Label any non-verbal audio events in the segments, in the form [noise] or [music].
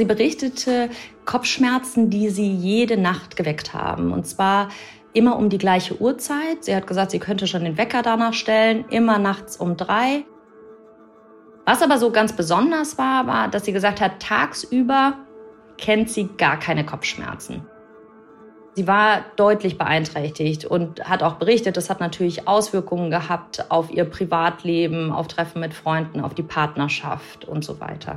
Sie berichtete Kopfschmerzen, die sie jede Nacht geweckt haben. Und zwar immer um die gleiche Uhrzeit. Sie hat gesagt, sie könnte schon den Wecker danach stellen, immer nachts um drei. Was aber so ganz besonders war, war, dass sie gesagt hat, tagsüber kennt sie gar keine Kopfschmerzen. Sie war deutlich beeinträchtigt und hat auch berichtet, das hat natürlich Auswirkungen gehabt auf ihr Privatleben, auf Treffen mit Freunden, auf die Partnerschaft und so weiter.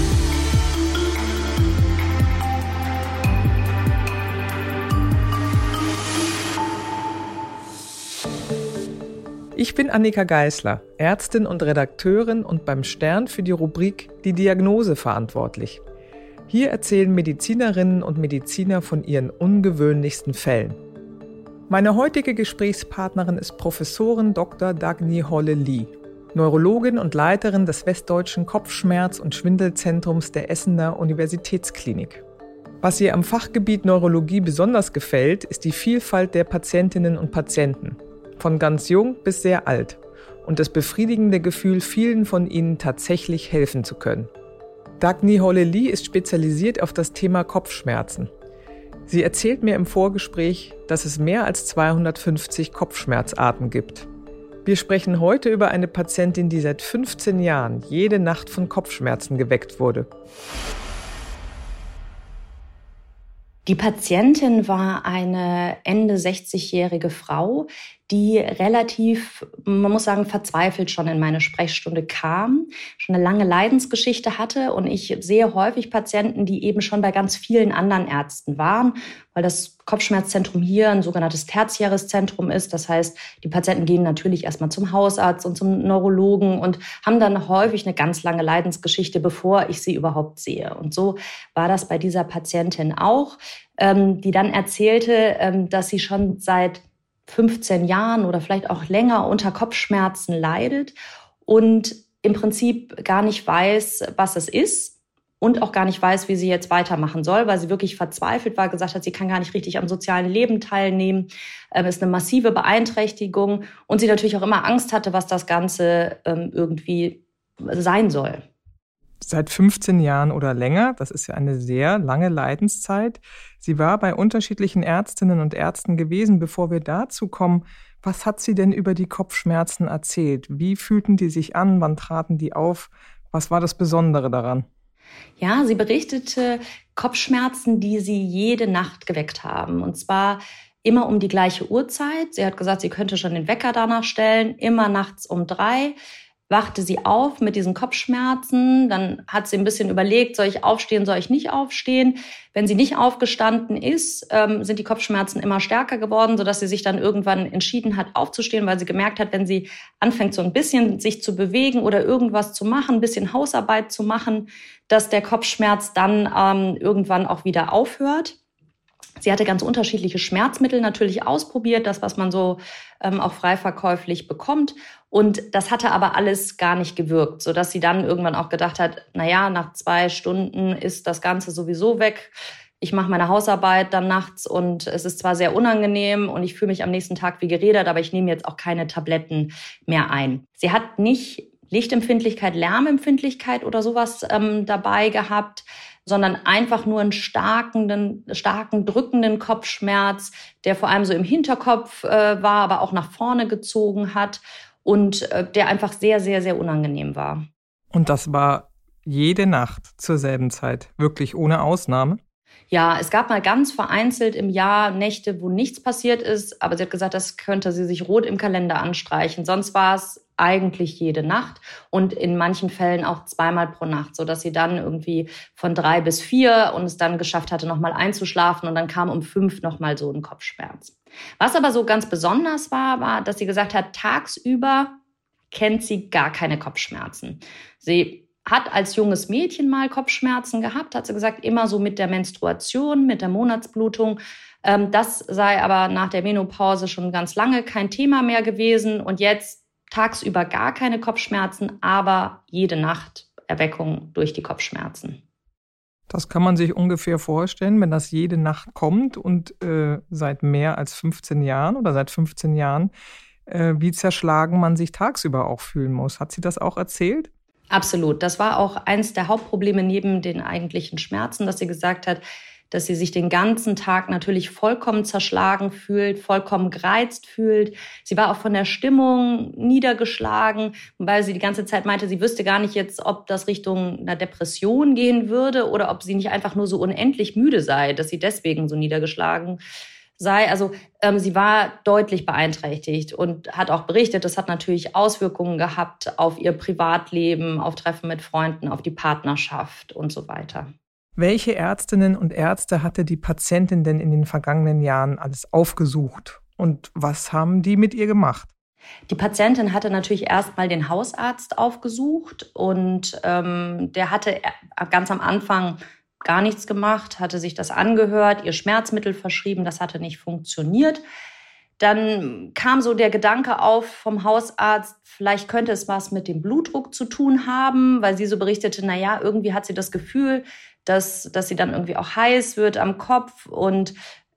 Ich bin Annika Geißler, Ärztin und Redakteurin und beim Stern für die Rubrik Die Diagnose verantwortlich. Hier erzählen Medizinerinnen und Mediziner von ihren ungewöhnlichsten Fällen. Meine heutige Gesprächspartnerin ist Professorin Dr. Dagny Holle-Lee, Neurologin und Leiterin des Westdeutschen Kopfschmerz- und Schwindelzentrums der Essener Universitätsklinik. Was ihr am Fachgebiet Neurologie besonders gefällt, ist die Vielfalt der Patientinnen und Patienten von ganz jung bis sehr alt und das befriedigende Gefühl, vielen von ihnen tatsächlich helfen zu können. Dagny Hollely ist spezialisiert auf das Thema Kopfschmerzen. Sie erzählt mir im Vorgespräch, dass es mehr als 250 Kopfschmerzarten gibt. Wir sprechen heute über eine Patientin, die seit 15 Jahren jede Nacht von Kopfschmerzen geweckt wurde. Die Patientin war eine Ende 60-jährige Frau, die relativ, man muss sagen, verzweifelt schon in meine Sprechstunde kam, schon eine lange Leidensgeschichte hatte. Und ich sehe häufig Patienten, die eben schon bei ganz vielen anderen Ärzten waren, weil das Kopfschmerzzentrum hier ein sogenanntes tertiäres Zentrum ist. Das heißt, die Patienten gehen natürlich erstmal zum Hausarzt und zum Neurologen und haben dann häufig eine ganz lange Leidensgeschichte, bevor ich sie überhaupt sehe. Und so war das bei dieser Patientin auch, ähm, die dann erzählte, ähm, dass sie schon seit 15 Jahren oder vielleicht auch länger unter Kopfschmerzen leidet und im Prinzip gar nicht weiß, was es ist und auch gar nicht weiß, wie sie jetzt weitermachen soll, weil sie wirklich verzweifelt war, gesagt hat, sie kann gar nicht richtig am sozialen Leben teilnehmen. Ähm, ist eine massive Beeinträchtigung und sie natürlich auch immer Angst hatte, was das Ganze ähm, irgendwie sein soll. Seit 15 Jahren oder länger, das ist ja eine sehr lange Leidenszeit. Sie war bei unterschiedlichen Ärztinnen und Ärzten gewesen. Bevor wir dazu kommen, was hat sie denn über die Kopfschmerzen erzählt? Wie fühlten die sich an? Wann traten die auf? Was war das Besondere daran? Ja, sie berichtete Kopfschmerzen, die sie jede Nacht geweckt haben. Und zwar immer um die gleiche Uhrzeit. Sie hat gesagt, sie könnte schon den Wecker danach stellen, immer nachts um drei wachte sie auf mit diesen Kopfschmerzen. Dann hat sie ein bisschen überlegt, soll ich aufstehen, soll ich nicht aufstehen. Wenn sie nicht aufgestanden ist, ähm, sind die Kopfschmerzen immer stärker geworden, sodass sie sich dann irgendwann entschieden hat, aufzustehen, weil sie gemerkt hat, wenn sie anfängt, so ein bisschen sich zu bewegen oder irgendwas zu machen, ein bisschen Hausarbeit zu machen, dass der Kopfschmerz dann ähm, irgendwann auch wieder aufhört. Sie hatte ganz unterschiedliche Schmerzmittel natürlich ausprobiert, das, was man so ähm, auch frei verkäuflich bekommt. Und das hatte aber alles gar nicht gewirkt, sodass sie dann irgendwann auch gedacht hat, na ja, nach zwei Stunden ist das Ganze sowieso weg. Ich mache meine Hausarbeit dann nachts und es ist zwar sehr unangenehm und ich fühle mich am nächsten Tag wie geredet, aber ich nehme jetzt auch keine Tabletten mehr ein. Sie hat nicht Lichtempfindlichkeit, Lärmempfindlichkeit oder sowas ähm, dabei gehabt, sondern einfach nur einen starken, starken, drückenden Kopfschmerz, der vor allem so im Hinterkopf äh, war, aber auch nach vorne gezogen hat und äh, der einfach sehr, sehr, sehr unangenehm war. Und das war jede Nacht zur selben Zeit, wirklich ohne Ausnahme? Ja, es gab mal ganz vereinzelt im Jahr Nächte, wo nichts passiert ist, aber sie hat gesagt, das könnte sie sich rot im Kalender anstreichen. Sonst war es eigentlich jede Nacht und in manchen Fällen auch zweimal pro Nacht, so dass sie dann irgendwie von drei bis vier und es dann geschafft hatte, nochmal einzuschlafen und dann kam um fünf nochmal so ein Kopfschmerz. Was aber so ganz besonders war, war, dass sie gesagt hat, tagsüber kennt sie gar keine Kopfschmerzen. Sie hat als junges Mädchen mal Kopfschmerzen gehabt, hat sie gesagt, immer so mit der Menstruation, mit der Monatsblutung. Ähm, das sei aber nach der Menopause schon ganz lange kein Thema mehr gewesen und jetzt tagsüber gar keine Kopfschmerzen, aber jede Nacht Erweckung durch die Kopfschmerzen. Das kann man sich ungefähr vorstellen, wenn das jede Nacht kommt und äh, seit mehr als 15 Jahren oder seit 15 Jahren, äh, wie zerschlagen man sich tagsüber auch fühlen muss. Hat sie das auch erzählt? Absolut. Das war auch eins der Hauptprobleme neben den eigentlichen Schmerzen, dass sie gesagt hat, dass sie sich den ganzen Tag natürlich vollkommen zerschlagen fühlt, vollkommen gereizt fühlt. Sie war auch von der Stimmung niedergeschlagen, weil sie die ganze Zeit meinte, sie wüsste gar nicht jetzt, ob das Richtung einer Depression gehen würde oder ob sie nicht einfach nur so unendlich müde sei, dass sie deswegen so niedergeschlagen sei. Also ähm, sie war deutlich beeinträchtigt und hat auch berichtet, das hat natürlich Auswirkungen gehabt auf ihr Privatleben, auf Treffen mit Freunden, auf die Partnerschaft und so weiter. Welche Ärztinnen und Ärzte hatte die Patientin denn in den vergangenen Jahren alles aufgesucht? Und was haben die mit ihr gemacht? Die Patientin hatte natürlich erstmal den Hausarzt aufgesucht und ähm, der hatte ganz am Anfang gar nichts gemacht, hatte sich das angehört, ihr Schmerzmittel verschrieben, das hatte nicht funktioniert. Dann kam so der Gedanke auf vom Hausarzt, vielleicht könnte es was mit dem Blutdruck zu tun haben, weil sie so berichtete, na ja, irgendwie hat sie das Gefühl, dass, dass sie dann irgendwie auch heiß wird am Kopf. Und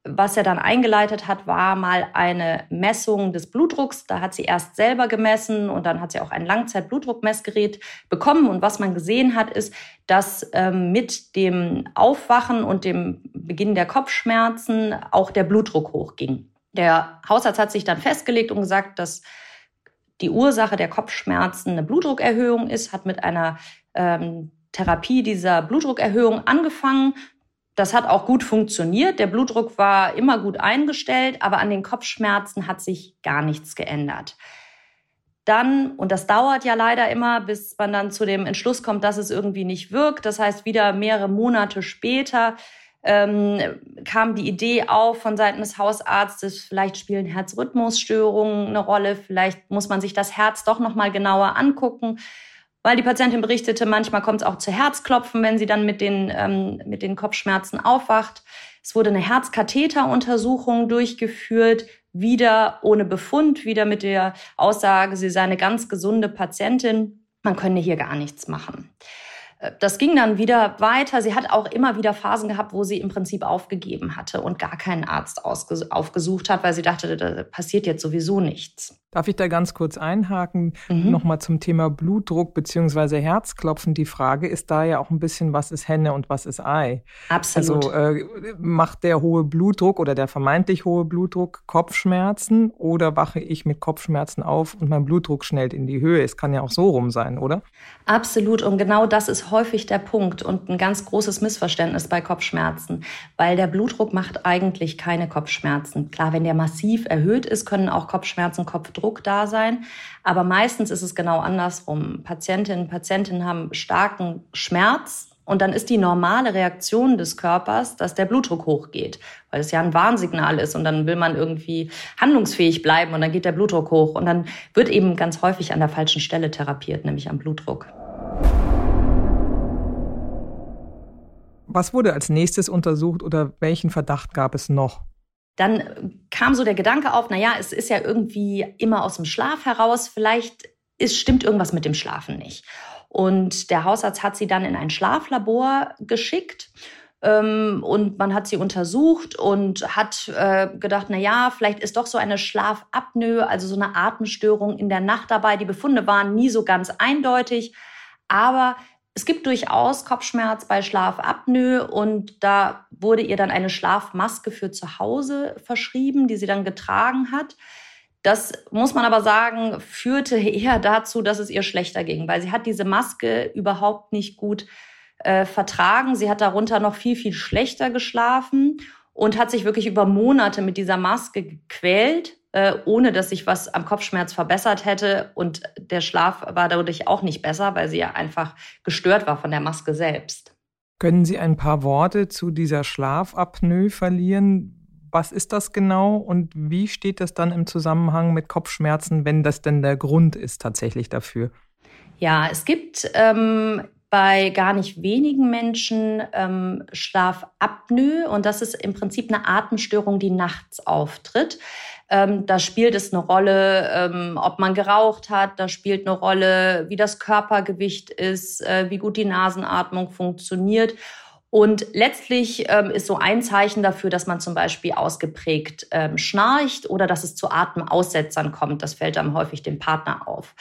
was er dann eingeleitet hat, war mal eine Messung des Blutdrucks. Da hat sie erst selber gemessen und dann hat sie auch ein Langzeitblutdruckmessgerät bekommen. Und was man gesehen hat, ist, dass ähm, mit dem Aufwachen und dem Beginn der Kopfschmerzen auch der Blutdruck hochging. Der Hausarzt hat sich dann festgelegt und gesagt, dass die Ursache der Kopfschmerzen eine Blutdruckerhöhung ist, hat mit einer ähm, Therapie dieser Blutdruckerhöhung angefangen. Das hat auch gut funktioniert. Der Blutdruck war immer gut eingestellt, aber an den Kopfschmerzen hat sich gar nichts geändert. Dann, und das dauert ja leider immer, bis man dann zu dem Entschluss kommt, dass es irgendwie nicht wirkt. Das heißt, wieder mehrere Monate später ähm, kam die Idee auf von Seiten des Hausarztes, vielleicht spielen Herzrhythmusstörungen eine Rolle, vielleicht muss man sich das Herz doch noch mal genauer angucken weil die Patientin berichtete, manchmal kommt es auch zu Herzklopfen, wenn sie dann mit den, ähm, mit den Kopfschmerzen aufwacht. Es wurde eine Herzkatheteruntersuchung durchgeführt, wieder ohne Befund, wieder mit der Aussage, sie sei eine ganz gesunde Patientin. Man könne hier gar nichts machen. Das ging dann wieder weiter. Sie hat auch immer wieder Phasen gehabt, wo sie im Prinzip aufgegeben hatte und gar keinen Arzt aufgesucht hat, weil sie dachte, da passiert jetzt sowieso nichts. Darf ich da ganz kurz einhaken? Mhm. Nochmal zum Thema Blutdruck bzw. Herzklopfen. Die Frage ist da ja auch ein bisschen, was ist Henne und was ist Ei? Absolut. Also äh, macht der hohe Blutdruck oder der vermeintlich hohe Blutdruck Kopfschmerzen oder wache ich mit Kopfschmerzen auf und mein Blutdruck schnellt in die Höhe? Es kann ja auch so rum sein, oder? Absolut. Und genau das ist häufig der Punkt und ein ganz großes Missverständnis bei Kopfschmerzen, weil der Blutdruck macht eigentlich keine Kopfschmerzen. Klar, wenn der massiv erhöht ist, können auch Kopfschmerzen, Kopfdruck da sein. Aber meistens ist es genau andersrum. Patientinnen und Patienten haben starken Schmerz und dann ist die normale Reaktion des Körpers, dass der Blutdruck hochgeht, weil es ja ein Warnsignal ist und dann will man irgendwie handlungsfähig bleiben und dann geht der Blutdruck hoch und dann wird eben ganz häufig an der falschen Stelle therapiert, nämlich am Blutdruck. Was wurde als nächstes untersucht oder welchen Verdacht gab es noch? Dann kam so der Gedanke auf, na ja, es ist ja irgendwie immer aus dem Schlaf heraus, vielleicht ist, stimmt irgendwas mit dem Schlafen nicht. Und der Hausarzt hat sie dann in ein Schlaflabor geschickt ähm, und man hat sie untersucht und hat äh, gedacht, na ja, vielleicht ist doch so eine Schlafapnoe, also so eine Atemstörung in der Nacht dabei. Die Befunde waren nie so ganz eindeutig, aber es gibt durchaus Kopfschmerz bei Schlafapnoe und da wurde ihr dann eine Schlafmaske für zu Hause verschrieben, die sie dann getragen hat. Das muss man aber sagen, führte [laughs] eher dazu, dass es ihr schlechter ging, weil sie hat diese Maske überhaupt nicht gut äh, vertragen. Sie hat darunter noch viel, viel schlechter geschlafen und hat sich wirklich über Monate mit dieser Maske gequält ohne dass sich was am Kopfschmerz verbessert hätte. Und der Schlaf war dadurch auch nicht besser, weil sie ja einfach gestört war von der Maske selbst. Können Sie ein paar Worte zu dieser Schlafapnoe verlieren? Was ist das genau und wie steht das dann im Zusammenhang mit Kopfschmerzen, wenn das denn der Grund ist tatsächlich dafür? Ja, es gibt ähm, bei gar nicht wenigen Menschen ähm, Schlafapnoe und das ist im Prinzip eine Atemstörung, die nachts auftritt. Ähm, da spielt es eine Rolle, ähm, ob man geraucht hat, da spielt eine Rolle, wie das Körpergewicht ist, äh, wie gut die Nasenatmung funktioniert. Und letztlich ähm, ist so ein Zeichen dafür, dass man zum Beispiel ausgeprägt ähm, schnarcht oder dass es zu Atemaussetzern kommt. Das fällt dann häufig dem Partner auf.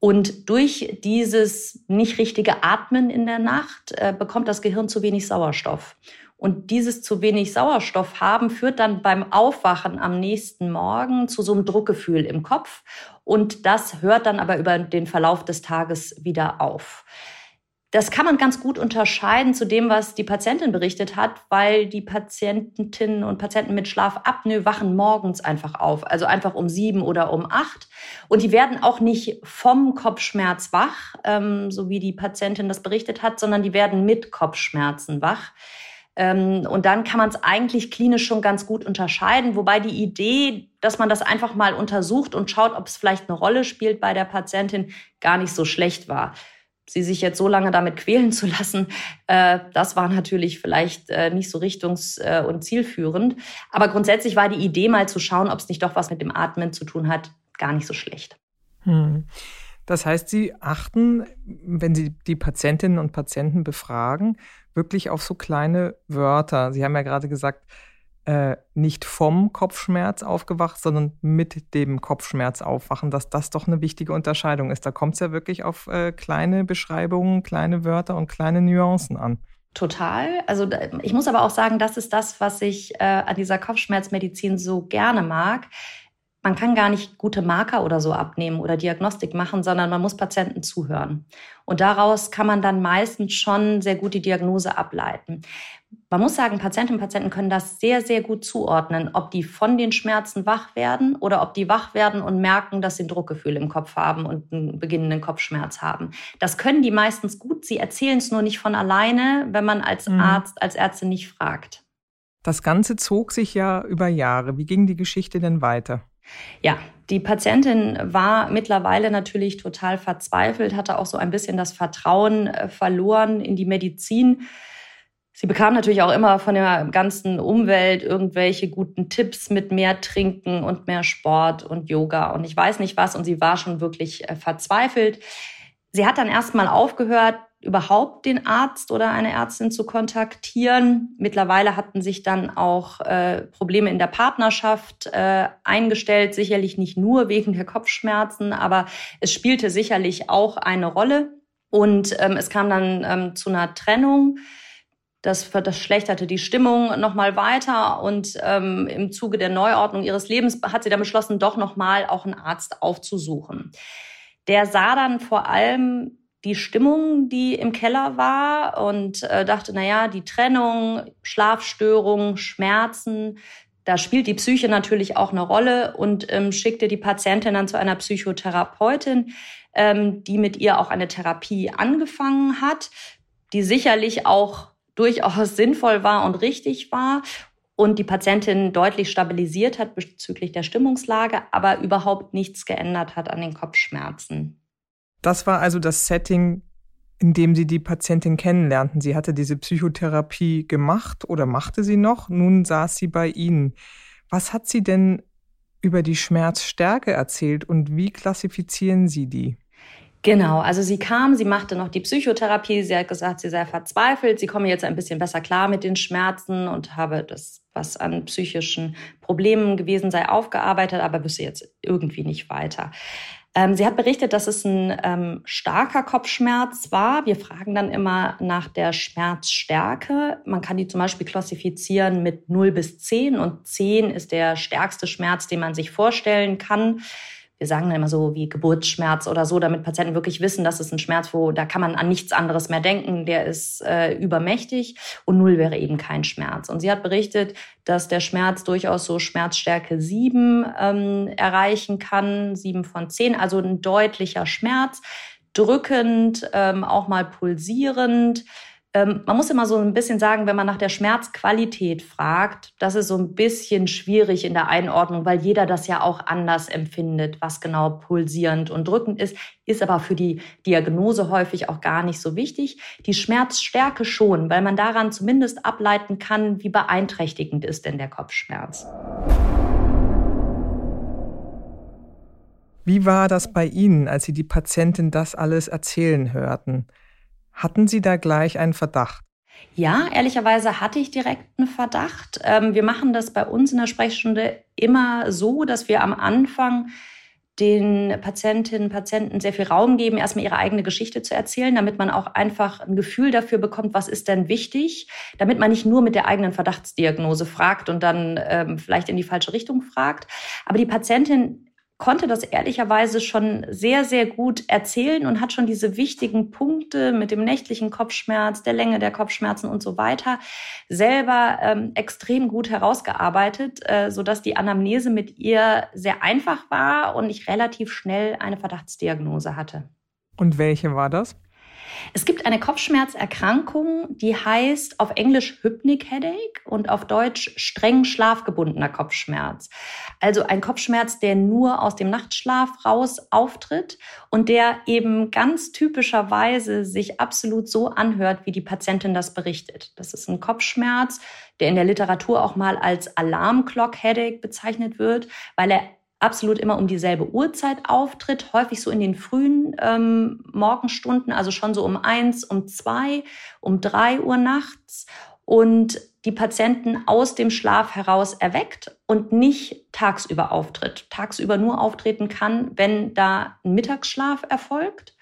Und durch dieses nicht richtige Atmen in der Nacht äh, bekommt das Gehirn zu wenig Sauerstoff. Und dieses zu wenig Sauerstoff haben führt dann beim Aufwachen am nächsten Morgen zu so einem Druckgefühl im Kopf. Und das hört dann aber über den Verlauf des Tages wieder auf. Das kann man ganz gut unterscheiden zu dem, was die Patientin berichtet hat, weil die Patientinnen und Patienten mit Schlafapnoe wachen morgens einfach auf, also einfach um sieben oder um acht. Und die werden auch nicht vom Kopfschmerz wach, ähm, so wie die Patientin das berichtet hat, sondern die werden mit Kopfschmerzen wach. Ähm, und dann kann man es eigentlich klinisch schon ganz gut unterscheiden, wobei die Idee, dass man das einfach mal untersucht und schaut, ob es vielleicht eine Rolle spielt bei der Patientin, gar nicht so schlecht war sie sich jetzt so lange damit quälen zu lassen, äh, das war natürlich vielleicht äh, nicht so richtungs- äh, und zielführend. Aber grundsätzlich war die Idee mal zu schauen, ob es nicht doch was mit dem Atmen zu tun hat, gar nicht so schlecht. Hm. Das heißt, Sie achten, wenn Sie die Patientinnen und Patienten befragen, wirklich auf so kleine Wörter. Sie haben ja gerade gesagt, äh, nicht vom Kopfschmerz aufgewacht, sondern mit dem Kopfschmerz aufwachen, dass das doch eine wichtige Unterscheidung ist. Da kommt es ja wirklich auf äh, kleine Beschreibungen, kleine Wörter und kleine Nuancen an. Total. Also ich muss aber auch sagen, das ist das, was ich äh, an dieser Kopfschmerzmedizin so gerne mag man kann gar nicht gute Marker oder so abnehmen oder Diagnostik machen, sondern man muss Patienten zuhören. Und daraus kann man dann meistens schon sehr gut die Diagnose ableiten. Man muss sagen, Patientinnen und Patienten können das sehr, sehr gut zuordnen, ob die von den Schmerzen wach werden oder ob die wach werden und merken, dass sie ein Druckgefühl im Kopf haben und einen beginnenden Kopfschmerz haben. Das können die meistens gut. Sie erzählen es nur nicht von alleine, wenn man als mhm. Arzt, als Ärztin nicht fragt. Das Ganze zog sich ja über Jahre. Wie ging die Geschichte denn weiter? Ja, die Patientin war mittlerweile natürlich total verzweifelt, hatte auch so ein bisschen das Vertrauen äh, verloren in die Medizin. Sie bekam natürlich auch immer von der ganzen Umwelt irgendwelche guten Tipps mit mehr Trinken und mehr Sport und Yoga und ich weiß nicht was. Und sie war schon wirklich äh, verzweifelt. Sie hat dann erstmal aufgehört, überhaupt den Arzt oder eine Ärztin zu kontaktieren. Mittlerweile hatten sich dann auch äh, Probleme in der Partnerschaft äh, eingestellt, sicherlich nicht nur wegen der Kopfschmerzen, aber es spielte sicherlich auch eine Rolle. Und ähm, es kam dann ähm, zu einer Trennung. Das verschlechterte die Stimmung nochmal weiter und ähm, im Zuge der Neuordnung ihres Lebens hat sie dann beschlossen, doch nochmal auch einen Arzt aufzusuchen. Der sah dann vor allem die Stimmung, die im Keller war und äh, dachte, na ja, die Trennung, Schlafstörungen, Schmerzen, da spielt die Psyche natürlich auch eine Rolle und ähm, schickte die Patientin dann zu einer Psychotherapeutin, ähm, die mit ihr auch eine Therapie angefangen hat, die sicherlich auch durchaus [laughs] sinnvoll war und richtig war und die Patientin deutlich stabilisiert hat bezüglich der Stimmungslage, aber überhaupt nichts geändert hat an den Kopfschmerzen. Das war also das Setting, in dem Sie die Patientin kennenlernten. Sie hatte diese Psychotherapie gemacht oder machte sie noch. Nun saß sie bei Ihnen. Was hat sie denn über die Schmerzstärke erzählt und wie klassifizieren Sie die? Genau, also sie kam, sie machte noch die Psychotherapie, sie hat gesagt, sie sei verzweifelt, sie komme jetzt ein bisschen besser klar mit den Schmerzen und habe das, was an psychischen Problemen gewesen sei, aufgearbeitet, aber wüsste jetzt irgendwie nicht weiter. Ähm, sie hat berichtet, dass es ein ähm, starker Kopfschmerz war. Wir fragen dann immer nach der Schmerzstärke. Man kann die zum Beispiel klassifizieren mit 0 bis 10 und 10 ist der stärkste Schmerz, den man sich vorstellen kann wir sagen dann immer so wie Geburtsschmerz oder so, damit Patienten wirklich wissen, dass es ein Schmerz, wo da kann man an nichts anderes mehr denken, der ist äh, übermächtig und null wäre eben kein Schmerz. Und sie hat berichtet, dass der Schmerz durchaus so Schmerzstärke sieben ähm, erreichen kann, sieben von zehn, also ein deutlicher Schmerz, drückend, ähm, auch mal pulsierend Ähm, man muss immer so ein bisschen sagen, wenn man nach der Schmerzqualität fragt, das ist so ein bisschen schwierig in der Einordnung, weil jeder das ja auch anders empfindet, was genau pulsierend und drückend ist, ist aber für die Diagnose häufig auch gar nicht so wichtig. Die Schmerzstärke schon, weil man daran zumindest ableiten kann, wie beeinträchtigend ist denn der Kopfschmerz. Wie war das bei Ihnen, als Sie die Patientin das alles erzählen hörten? Hatten Sie da gleich einen Verdacht? Ja, ehrlicherweise hatte ich direkt einen Verdacht. Ähm, wir machen das bei uns in der Sprechstunde immer so, dass wir am Anfang den Patientinnen und Patienten sehr viel Raum geben, erstmal ihre eigene Geschichte zu erzählen, damit man auch einfach ein Gefühl dafür bekommt, was ist denn wichtig, damit man nicht nur mit der eigenen Verdachtsdiagnose fragt und dann ähm, vielleicht in die falsche Richtung fragt. Aber die Patientin konnte das ehrlicherweise schon sehr, sehr gut erzählen und hat schon diese wichtigen Punkte mit dem nächtlichen Kopfschmerz, der Länge der Kopfschmerzen und so weiter selber ähm, extrem gut herausgearbeitet, äh, sodass die Anamnese mit ihr sehr einfach war und ich relativ schnell eine Verdachtsdiagnose hatte. Und welche war das? Es gibt eine Kopfschmerzerkrankung, die heißt auf Englisch Hypnic Headache und auf Deutsch streng schlafgebundener Kopfschmerz. Also ein Kopfschmerz, der nur aus dem Nachtschlaf raus auftritt und der eben ganz typischerweise sich absolut so anhört, wie die Patientin das berichtet. Das ist ein Kopfschmerz, der in der Literatur auch mal als Alarmclock Headache bezeichnet wird, weil er absolut immer um dieselbe Uhrzeit auftritt, häufig so in den frühen ähm, Morgenstunden, also schon so um eins, um zwei, um drei Uhr nachts und die Patienten aus dem Schlaf heraus erweckt und nicht tagsüber auftritt. Tagsüber nur auftreten kann, wenn da ein Mittagsschlaf erfolgt.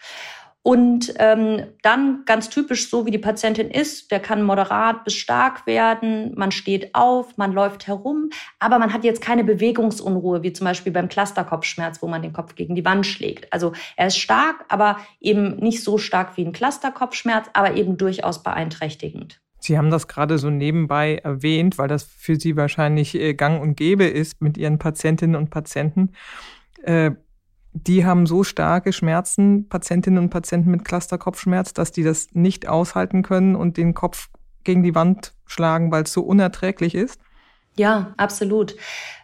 Und ähm, dann ganz typisch so, wie die Patientin ist, der kann moderat bis stark werden. Man steht auf, man läuft herum, aber man hat jetzt keine Bewegungsunruhe, wie zum Beispiel beim Clusterkopfschmerz, wo man den Kopf gegen die Wand schlägt. Also er ist stark, aber eben nicht so stark wie ein Clusterkopfschmerz, aber eben durchaus beeinträchtigend. Sie haben das gerade so nebenbei erwähnt, weil das für Sie wahrscheinlich äh, gang und gäbe ist mit Ihren Patientinnen und Patienten. Äh, die haben so starke Schmerzen, Patientinnen und Patienten mit Clusterkopfschmerz, dass die das nicht aushalten können und den Kopf gegen die Wand schlagen, weil es so unerträglich ist? Ja, absolut.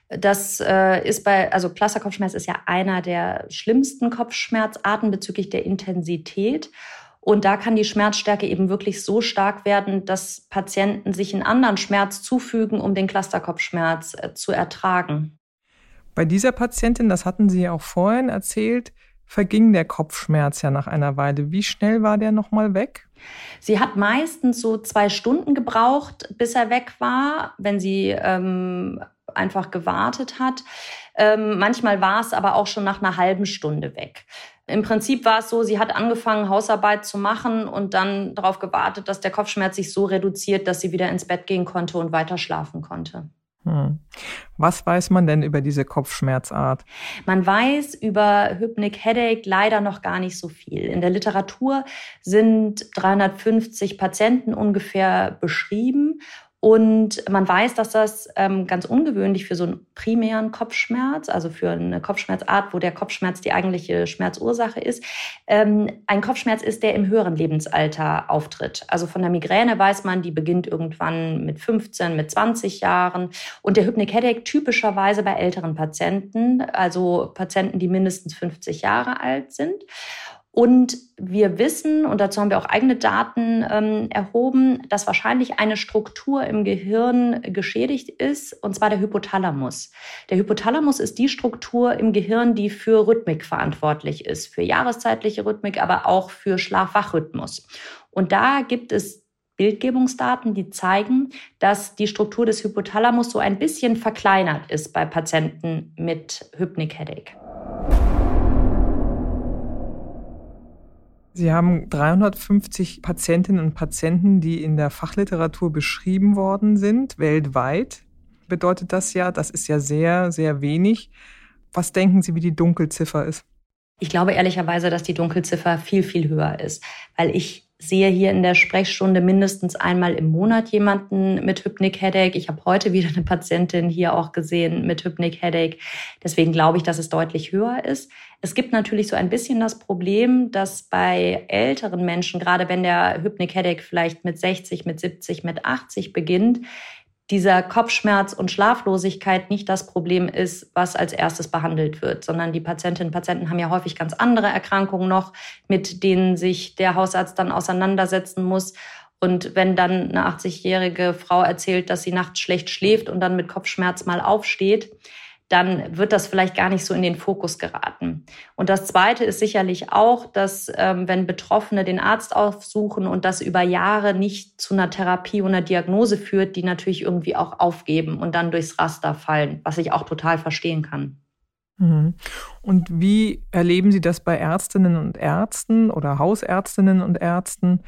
Das äh, ist bei, also Clusterkopfschmerz ist ja einer der schlimmsten Kopfschmerzarten bezüglich der Intensität. Und da kann die Schmerzstärke eben wirklich so stark werden, dass Patienten sich einen anderen Schmerz zufügen, um den Clusterkopfschmerz äh, zu ertragen. Bei dieser Patientin, das hatten Sie ja auch vorhin erzählt, verging der Kopfschmerz ja nach einer Weile. Wie schnell war der nochmal weg? Sie hat meistens so zwei Stunden gebraucht, bis er weg war, wenn sie ähm, einfach gewartet hat. Ähm, manchmal war es aber auch schon nach einer halben Stunde weg. Im Prinzip war es so, sie hat angefangen, Hausarbeit zu machen und dann darauf gewartet, dass der Kopfschmerz sich so reduziert, dass sie wieder ins Bett gehen konnte und weiter schlafen konnte. Hm. Was weiß man denn über diese Kopfschmerzart? Man weiß über Hypnic Headache leider noch gar nicht so viel. In der Literatur sind 350 Patienten ungefähr beschrieben und man weiß, dass das ähm, ganz ungewöhnlich für so einen primären Kopfschmerz, also für eine Kopfschmerzart, wo der Kopfschmerz die eigentliche Schmerzursache ist, ähm, ein Kopfschmerz ist, der im höheren Lebensalter auftritt. Also von der Migräne weiß man, die beginnt irgendwann mit 15, mit 20 Jahren. Und der Hypnic Headache typischerweise bei älteren Patienten, also Patienten, die mindestens 50 Jahre alt sind. Und wir wissen, und dazu haben wir auch eigene Daten ähm, erhoben, dass wahrscheinlich eine Struktur im Gehirn geschädigt ist, und zwar der Hypothalamus. Der Hypothalamus ist die Struktur im Gehirn, die für Rhythmik verantwortlich ist, für jahreszeitliche Rhythmik, aber auch für Schlaf-Wach-Rhythmus. Und da gibt es Bildgebungsdaten, die zeigen, dass die Struktur des Hypothalamus so ein bisschen verkleinert ist bei Patienten mit Hypnic Headache. Sie haben 350 Patientinnen und Patienten, die in der Fachliteratur beschrieben worden sind, weltweit. Bedeutet das ja, das ist ja sehr, sehr wenig. Was denken Sie, wie die Dunkelziffer ist? Ich glaube ehrlicherweise, dass die Dunkelziffer viel, viel höher ist, weil ich sehe hier in der Sprechstunde mindestens einmal im Monat jemanden mit Hypnic Headache. Ich habe heute wieder eine Patientin hier auch gesehen mit Hypnic Headache. Deswegen glaube ich, dass es deutlich höher ist. Es gibt natürlich so ein bisschen das Problem, dass bei älteren Menschen, gerade wenn der Hypnic Headache vielleicht mit 60, mit 70, mit 80 beginnt, dieser Kopfschmerz und Schlaflosigkeit nicht das Problem ist, was als erstes behandelt wird, sondern die Patientinnen und Patienten haben ja häufig ganz andere Erkrankungen noch, mit denen sich der Hausarzt dann auseinandersetzen muss. Und wenn dann eine 80-jährige Frau erzählt, dass sie nachts schlecht schläft und dann mit Kopfschmerz mal aufsteht, dann wird das vielleicht gar nicht so in den Fokus geraten. Und das Zweite ist sicherlich auch, dass ähm, wenn Betroffene den Arzt aufsuchen und das über Jahre nicht zu einer Therapie und einer Diagnose führt, die natürlich irgendwie auch aufgeben und dann durchs Raster fallen, was ich auch total verstehen kann. Mhm. Und wie erleben Sie das bei Ärztinnen und Ärzten oder Hausärztinnen und Ärzten?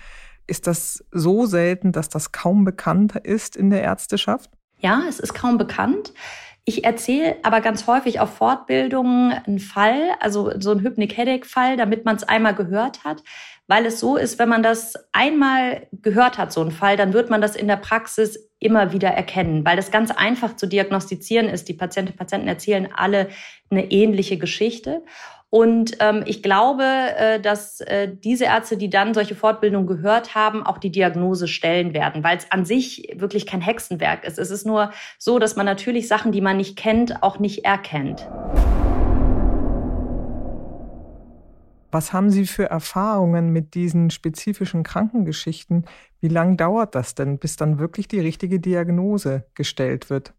Ist das so selten, dass das kaum bekannt ist in der Ärzteschaft? Ja, es ist kaum bekannt. Ich erzähle aber ganz häufig auf Fortbildungen einen Fall, also so einen Hypnic Headache Fall, damit man es einmal gehört hat, weil es so ist, wenn man das einmal gehört hat, so einen Fall, dann wird man das in der Praxis immer wieder erkennen, weil das ganz einfach zu diagnostizieren ist. Die Patientinnen und Patienten erzählen alle eine ähnliche Geschichte. Und ähm, ich glaube, äh, dass äh, diese Ärzte, die dann solche Fortbildungen gehört haben, auch die Diagnose stellen werden, weil es an sich wirklich kein Hexenwerk ist. Es ist nur so, dass man natürlich Sachen, die man nicht kennt, auch nicht erkennt. Was haben Sie für Erfahrungen mit diesen spezifischen Krankengeschichten? Wie lange dauert das denn, bis dann wirklich die richtige Diagnose gestellt wird?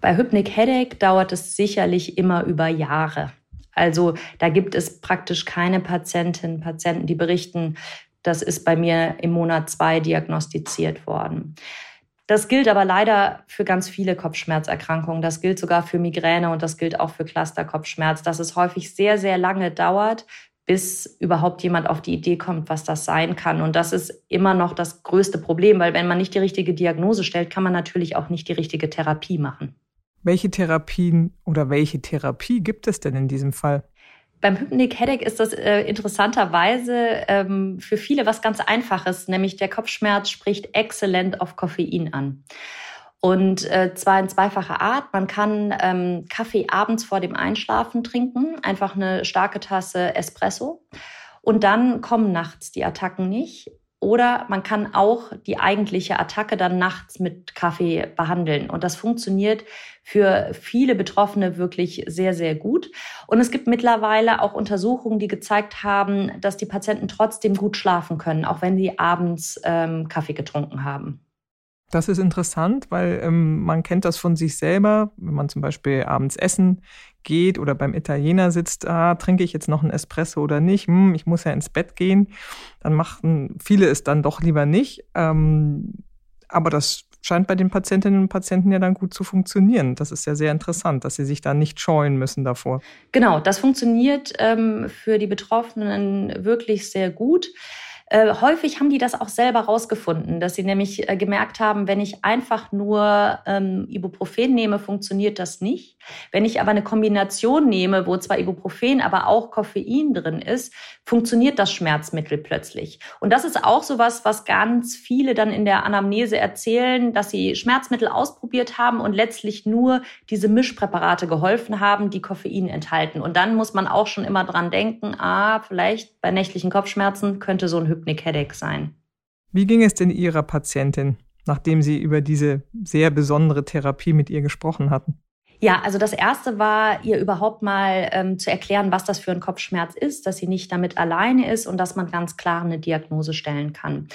Bei Hypnic Headache dauert es sicherlich immer über Jahre. Also da gibt es praktisch keine Patientinnen, Patienten, die berichten, das ist bei mir im Monat zwei diagnostiziert worden. Das gilt aber leider für ganz viele Kopfschmerzerkrankungen. Das gilt sogar für Migräne und das gilt auch für Clusterkopfschmerz, dass es häufig sehr, sehr lange dauert, bis überhaupt jemand auf die Idee kommt, was das sein kann. Und das ist immer noch das größte Problem, weil wenn man nicht die richtige Diagnose stellt, kann man natürlich auch nicht die richtige Therapie machen. Welche Therapien oder welche Therapie gibt es denn in diesem Fall? Beim Hypnic Headache ist das äh, interessanterweise ähm, für viele was ganz Einfaches, nämlich der Kopfschmerz spricht exzellent auf Koffein an. Und äh, zwar in zweifacher Art. Man kann ähm, Kaffee abends vor dem Einschlafen trinken, einfach eine starke Tasse Espresso. Und dann kommen nachts die Attacken nicht. Oder man kann auch die eigentliche Attacke dann nachts mit Kaffee behandeln. Und das funktioniert für viele Betroffene wirklich sehr, sehr gut. Und es gibt mittlerweile auch Untersuchungen, die gezeigt haben, dass die Patienten trotzdem gut schlafen können, auch wenn sie abends ähm, Kaffee getrunken haben. Das ist interessant, weil ähm, man kennt das von sich selber, wenn man zum Beispiel abends essen geht oder beim Italiener sitzt, ah, trinke ich jetzt noch einen Espresso oder nicht? Hm, ich muss ja ins Bett gehen. Dann machen viele es dann doch lieber nicht. Ähm, aber das scheint bei den Patientinnen und Patienten ja dann gut zu funktionieren. Das ist ja sehr interessant, dass sie sich da nicht scheuen müssen davor. Genau, das funktioniert ähm, für die Betroffenen wirklich sehr gut. Äh, häufig haben die das auch selber rausgefunden, dass sie nämlich äh, gemerkt haben, wenn ich einfach nur ähm, Ibuprofen nehme, funktioniert das nicht. Wenn ich aber eine Kombination nehme, wo zwar Ibuprofen, aber auch Koffein drin ist, funktioniert das Schmerzmittel plötzlich. Und das ist auch sowas, was ganz viele dann in der Anamnese erzählen, dass sie Schmerzmittel ausprobiert haben und letztlich nur diese Mischpräparate geholfen haben, die Koffein enthalten. Und dann muss man auch schon immer dran denken, ah, vielleicht bei nächtlichen Kopfschmerzen könnte so ein Hypnic Headache sein. Wie ging es denn Ihrer Patientin, nachdem Sie über diese sehr besondere Therapie mit ihr gesprochen hatten? Ja, also das erste war, ihr überhaupt mal ähm, zu erklären, was das für ein Kopfschmerz ist, dass sie nicht damit alleine ist und dass man ganz klar eine Diagnose stellen kann.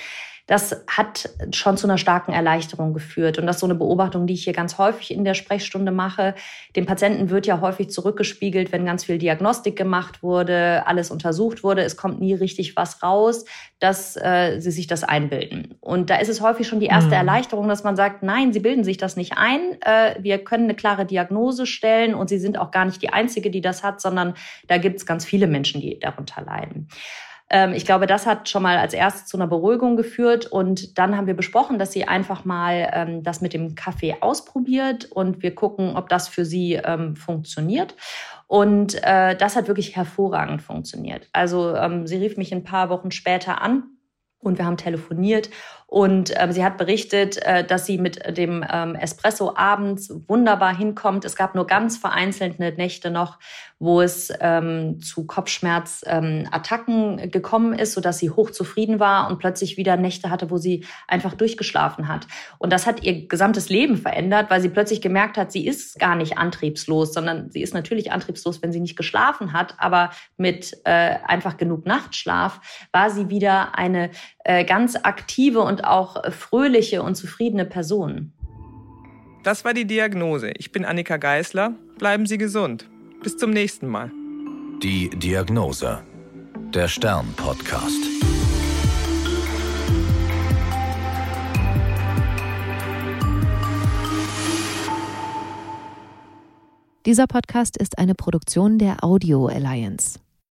Das hat schon zu einer starken Erleichterung geführt. Und das ist so eine Beobachtung, die ich hier ganz häufig in der Sprechstunde mache. Dem Patienten wird ja häufig zurückgespiegelt, wenn ganz viel Diagnostik gemacht wurde, alles untersucht wurde. Es kommt nie richtig was raus, dass äh, sie sich das einbilden. Und da ist es häufig schon die erste mhm. Erleichterung, dass man sagt, nein, sie bilden sich das nicht ein. Äh, wir können eine klare Diagnose stellen und sie sind auch gar nicht die Einzige, die das hat, sondern da gibt es ganz viele Menschen, die darunter leiden. Ähm, ich glaube, das hat schon mal als erstes zu einer Beruhigung geführt. Und dann haben wir besprochen, dass sie einfach mal ähm, das mit dem Kaffee ausprobiert und wir gucken, ob das für sie ähm, funktioniert. Und äh, das hat wirklich hervorragend funktioniert. Also ähm, sie rief mich ein paar Wochen später an und wir haben telefoniert Und ähm, sie hat berichtet, äh, dass sie mit dem ähm, Espresso abends wunderbar hinkommt. Es gab nur ganz vereinzelte Nächte noch, wo es ähm, zu Kopfschmerzattacken ähm, gekommen ist, sodass sie hochzufrieden war und plötzlich wieder Nächte hatte, wo sie einfach durchgeschlafen hat. Und das hat ihr gesamtes Leben verändert, weil sie plötzlich gemerkt hat, sie ist gar nicht antriebslos, sondern sie ist natürlich antriebslos, wenn sie nicht geschlafen hat, aber mit äh, einfach genug Nachtschlaf war sie wieder eine äh, ganz aktive und auch fröhliche und zufriedene Person. Das war die Diagnose. Ich bin Annika Geißler. Bleiben Sie gesund. Bis zum nächsten Mal. Die Diagnose. Der Stern-Podcast. Dieser Podcast ist eine Produktion der Audio Alliance.